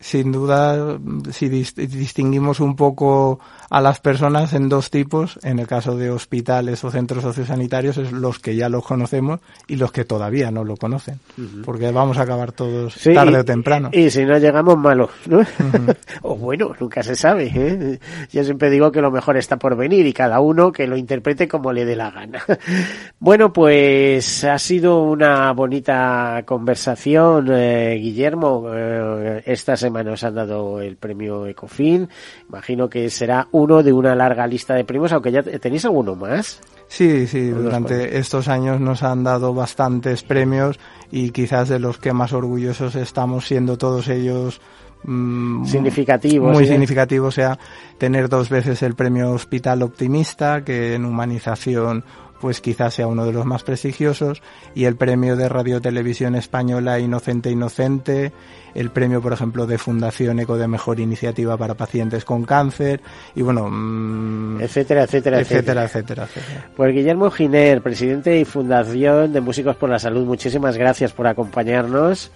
sin duda, si distinguimos un poco a las personas en dos tipos, en el caso de hospitales o centros sociosanitarios, es los que ya los conocemos y los que todavía no lo conocen, porque vamos a acabar todos tarde o temprano. Y, si no llegamos malos, ¿no? o bueno, nunca se sabe. ¿eh? Yo siempre digo que lo mejor está por venir y cada uno que lo interprete como le dé la gana. bueno, pues ha sido una bonita conversación, eh, Guillermo, eh, esta semana nos han dado el premio Ecofin. Imagino que será uno de una larga lista de premios, aunque ya tenéis alguno más. Sí, sí, durante estos años nos han dado bastantes premios y quizás de los que más orgullosos estamos siendo todos ellos mm, significativos. Muy significativo, o sea, tener dos veces el premio Hospital Optimista, que en humanización pues quizás sea uno de los más prestigiosos, y el premio de Radio Televisión Española Inocente Inocente, el premio, por ejemplo, de Fundación Eco de Mejor Iniciativa para Pacientes con Cáncer, y bueno, mm, etcétera, etcétera, etcétera, etcétera, etcétera, Pues Guillermo Giner, presidente y Fundación de Músicos por la Salud, muchísimas gracias por acompañarnos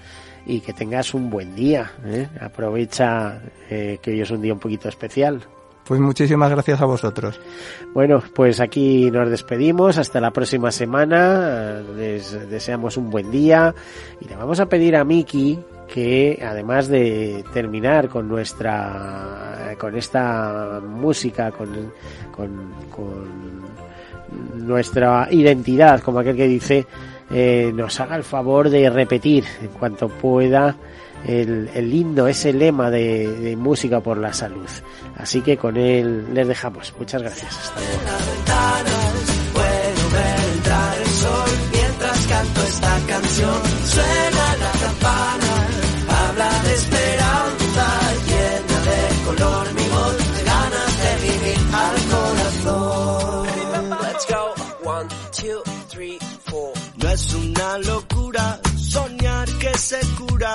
y que tengas un buen día. ¿eh? Aprovecha eh, que hoy es un día un poquito especial. Pues muchísimas gracias a vosotros. Bueno, pues aquí nos despedimos. Hasta la próxima semana. Les deseamos un buen día. Y le vamos a pedir a Miki que además de terminar con nuestra con esta música con, con, con nuestra identidad como aquel que dice eh, nos haga el favor de repetir en cuanto pueda el, el lindo, ese lema de, de, música por la salud. Así que con él les dejamos. Muchas gracias. Hasta Puedo ver entrar el sol mientras canto esta canción. Suena la campana, habla de esperanza, llena de color mi voz, de ganas de vivir al corazón. Let's go. One, two, three, four. No es una locura soñar que se cura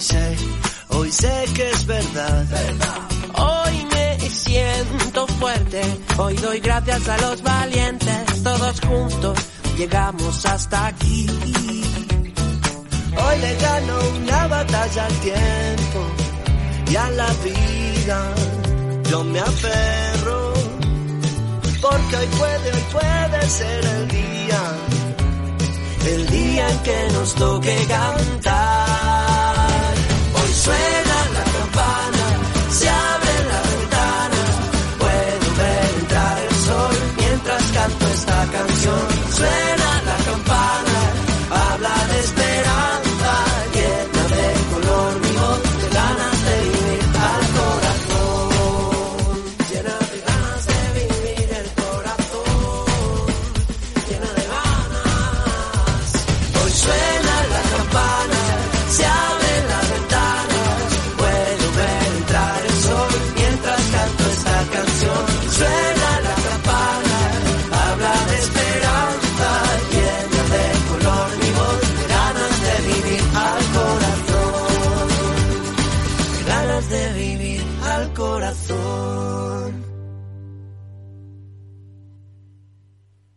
hoy sé, hoy sé que es verdad. Hoy me siento fuerte, hoy doy gracias a los valientes, todos juntos llegamos hasta aquí. Hoy le gano una batalla al tiempo y a la vida. Yo me aferro porque hoy puede, hoy puede ser el día, el día en que nos toque cantar. Hoy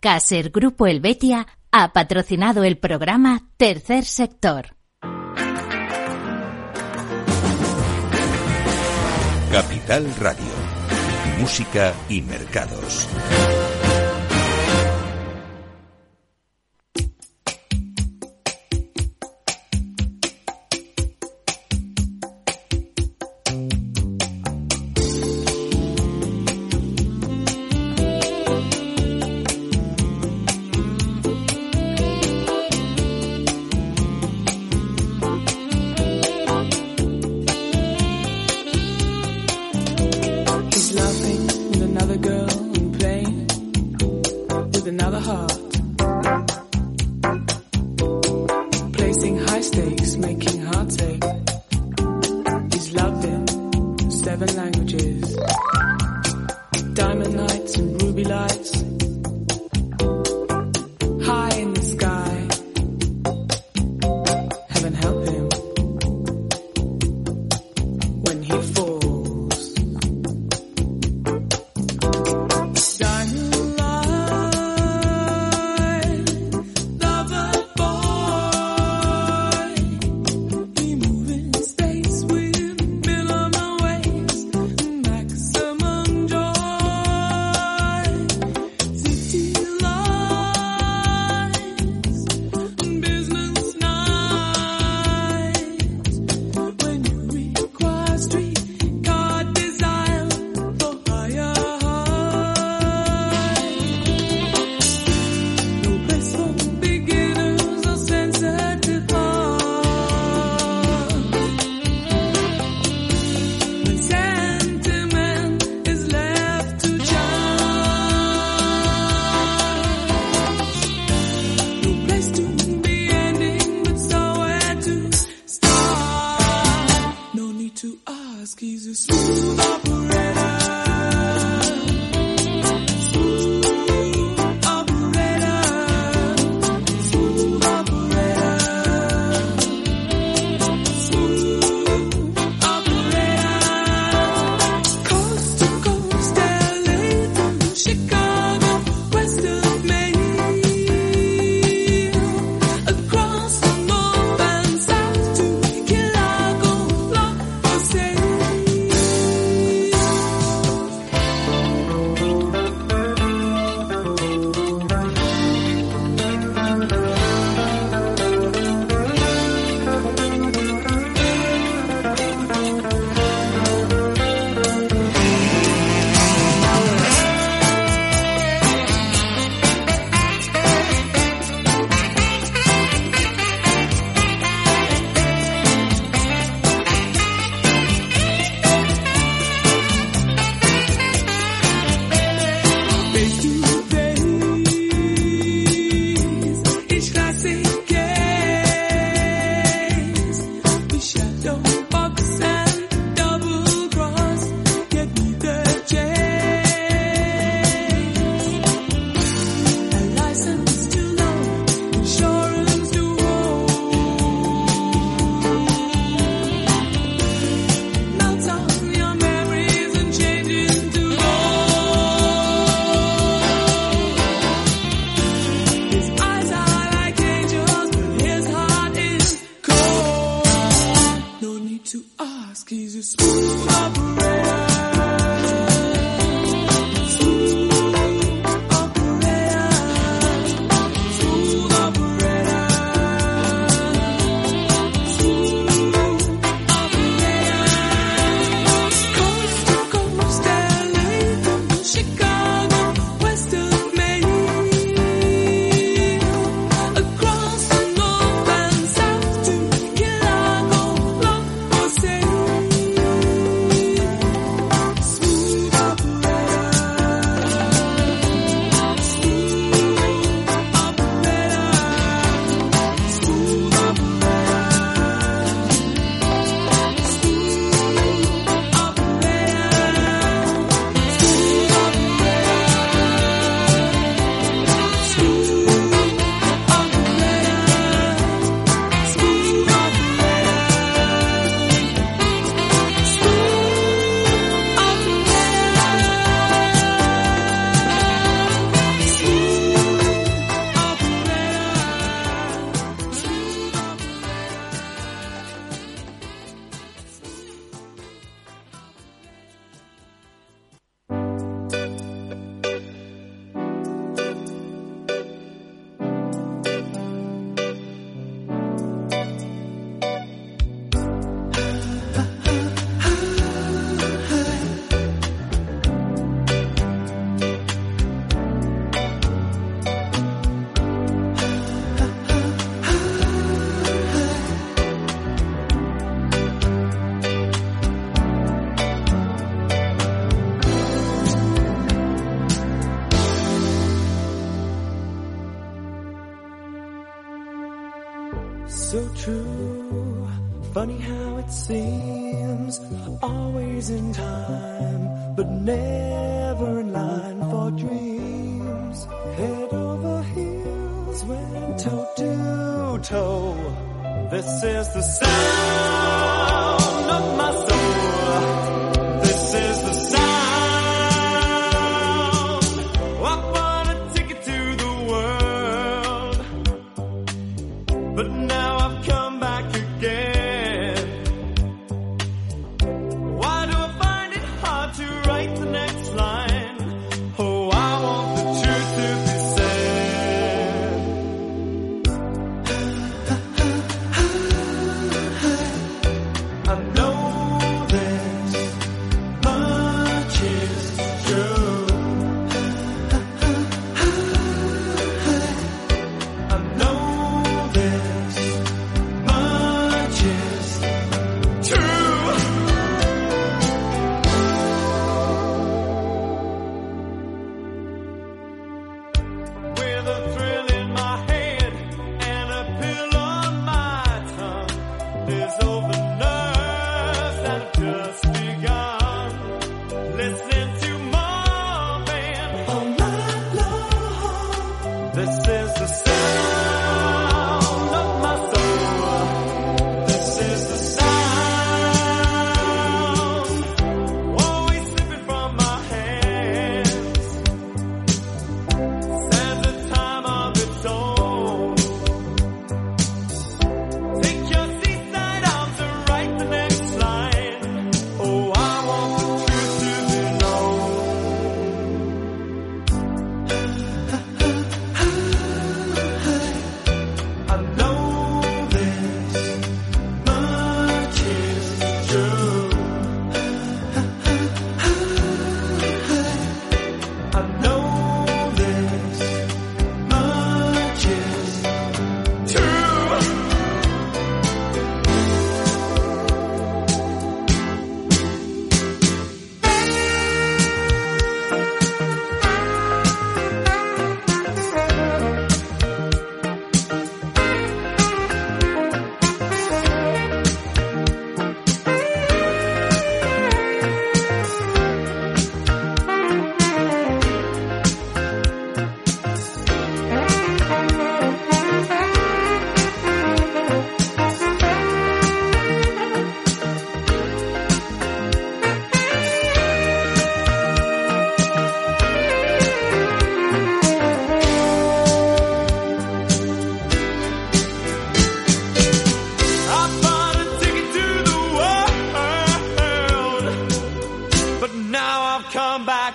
Caser Grupo Helvetia ha patrocinado el programa Tercer Sector. Capital Radio. Música y mercados.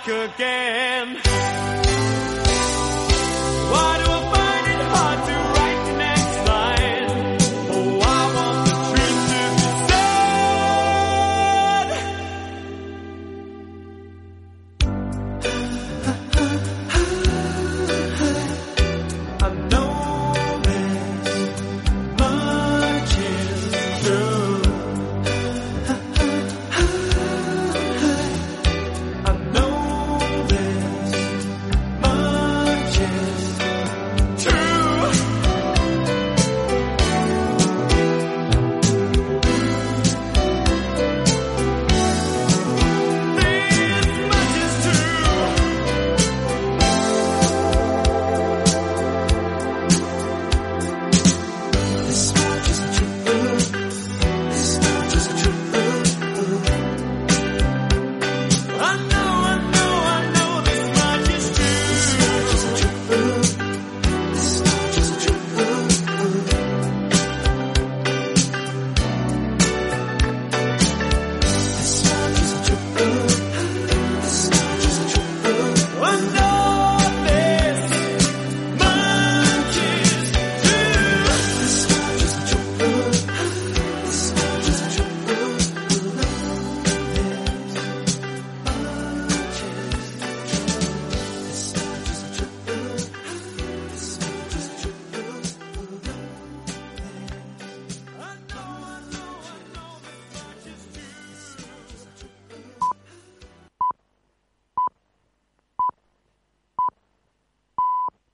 again.